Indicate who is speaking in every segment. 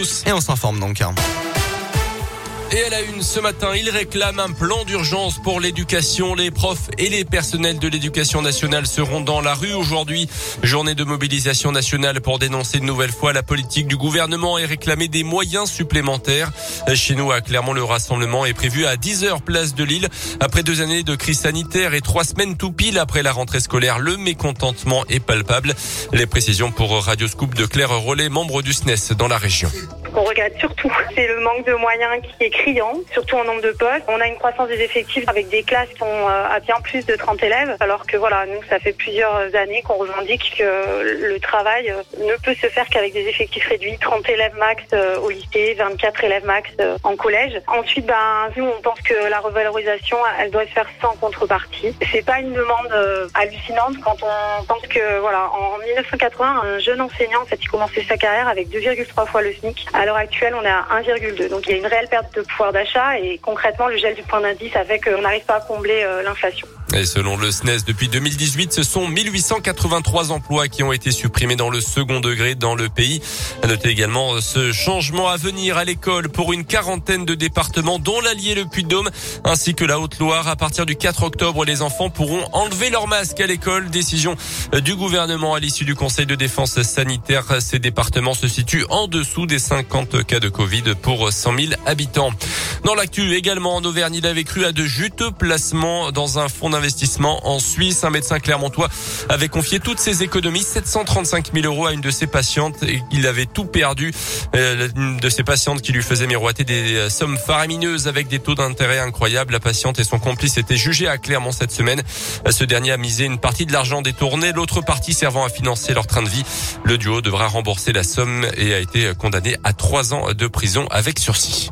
Speaker 1: Et on s'informe donc.
Speaker 2: Et à la une ce matin, il réclame un plan d'urgence pour l'éducation. Les profs et les personnels de l'éducation nationale seront dans la rue aujourd'hui. Journée de mobilisation nationale pour dénoncer une nouvelle fois la politique du gouvernement et réclamer des moyens supplémentaires. Chez nous, à Clermont, le rassemblement est prévu à 10h place de Lille. Après deux années de crise sanitaire et trois semaines tout pile après la rentrée scolaire, le mécontentement est palpable. Les précisions pour Radio Scoop de Claire Rollet, membre du SNES dans la région.
Speaker 3: Regrette surtout, c'est le manque de moyens qui est criant, surtout en nombre de postes. On a une croissance des effectifs avec des classes qui sont euh, à bien plus de 30 élèves, alors que voilà, nous, ça fait plusieurs années qu'on revendique que le travail euh, ne peut se faire qu'avec des effectifs réduits, 30 élèves max euh, au lycée, 24 élèves max en collège. Ensuite, ben, nous, on pense que la revalorisation, elle doit se faire sans contrepartie. C'est pas une demande hallucinante quand on pense que, voilà, en 1980, un jeune enseignant, en fait, il commençait sa carrière avec 2,3 fois le SMIC. L'heure actuelle, on est à 1,2. Donc, il y a une réelle perte de pouvoir d'achat et concrètement, le gel du point d'indice a fait qu'on n'arrive pas à combler euh, l'inflation.
Speaker 2: Et selon le SNES, depuis 2018, ce sont 1883 emplois qui ont été supprimés dans le second degré dans le pays. À noter également ce changement à venir à l'école pour une quarantaine de départements, dont l'Allier, le Puy-de-Dôme, ainsi que la Haute-Loire. À partir du 4 octobre, les enfants pourront enlever leur masque à l'école. Décision du gouvernement à l'issue du Conseil de défense sanitaire. Ces départements se situent en dessous des 50 cas de Covid pour 100 000 habitants. Dans l'actu également en Auvergne, il avait cru à de juteux placements dans un fonds d'investissement en Suisse. Un médecin clermontois avait confié toutes ses économies, 735 000 euros à une de ses patientes et il avait tout perdu. Euh, Une de ses patientes qui lui faisait miroiter des euh, sommes faramineuses avec des taux d'intérêt incroyables. La patiente et son complice étaient jugés à Clermont cette semaine. Euh, Ce dernier a misé une partie de l'argent détourné, l'autre partie servant à financer leur train de vie. Le duo devra rembourser la somme et a été condamné à trois ans de prison avec sursis.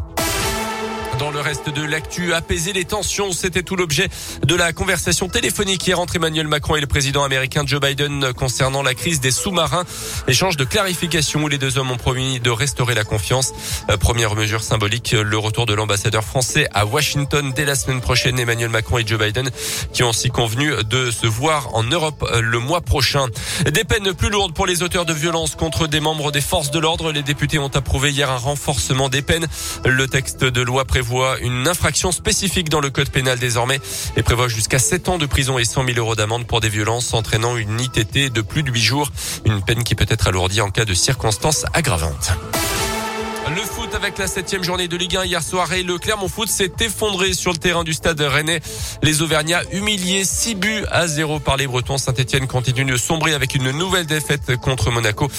Speaker 2: Le reste de l'actu, apaiser les tensions, c'était tout l'objet de la conversation téléphonique hier entre Emmanuel Macron et le président américain Joe Biden concernant la crise des sous-marins. Échange de clarification où les deux hommes ont promis de restaurer la confiance. Euh, Première mesure symbolique, le retour de l'ambassadeur français à Washington dès la semaine prochaine. Emmanuel Macron et Joe Biden qui ont aussi convenu de se voir en Europe euh, le mois prochain. Des peines plus lourdes pour les auteurs de violences contre des membres des forces de l'ordre. Les députés ont approuvé hier un renforcement des peines. Le texte de loi prévoit une infraction spécifique dans le code pénal désormais et prévoit jusqu'à 7 ans de prison et 100 000 euros d'amende pour des violences entraînant une ITT de plus de 8 jours. Une peine qui peut être alourdie en cas de circonstances aggravantes. Le foot avec la septième journée de Ligue 1 hier soir et le Clermont Foot s'est effondré sur le terrain du stade Rennais. Les Auvergnats humiliés 6 buts à 0 par les Bretons. Saint-Etienne continue de sombrer avec une nouvelle défaite contre Monaco.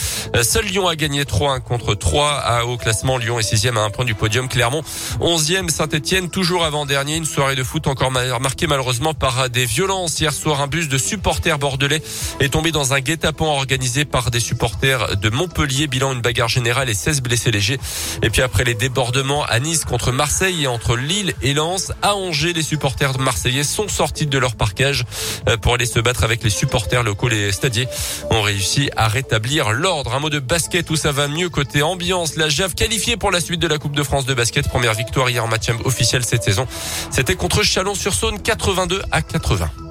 Speaker 2: Seul Lyon a gagné 3-1 contre 3 à haut classement. Lyon est sixième à un point du podium. Clermont 11e. Saint-Etienne toujours avant-dernier. Une soirée de foot encore ma- marquée malheureusement par des violences. Hier soir, un bus de supporters bordelais est tombé dans un guet-apens organisé par des supporters de Montpellier. Bilan une bagarre générale et 16 blessés légers. Et puis après les débordements à Nice contre Marseille et entre Lille et Lens, à Angers, les supporters marseillais sont sortis de leur parquage euh, pour aller se battre avec les supporters locaux. Les stadiers ont réussi à rétablir l'ordre. Un mot de basket où ça va mieux côté ambiance. La JAV qualifiée pour la suite de la Coupe de France de basket. Première victoire hier en match officiel cette saison. C'était contre Chalon-sur-Saône 82 à 80.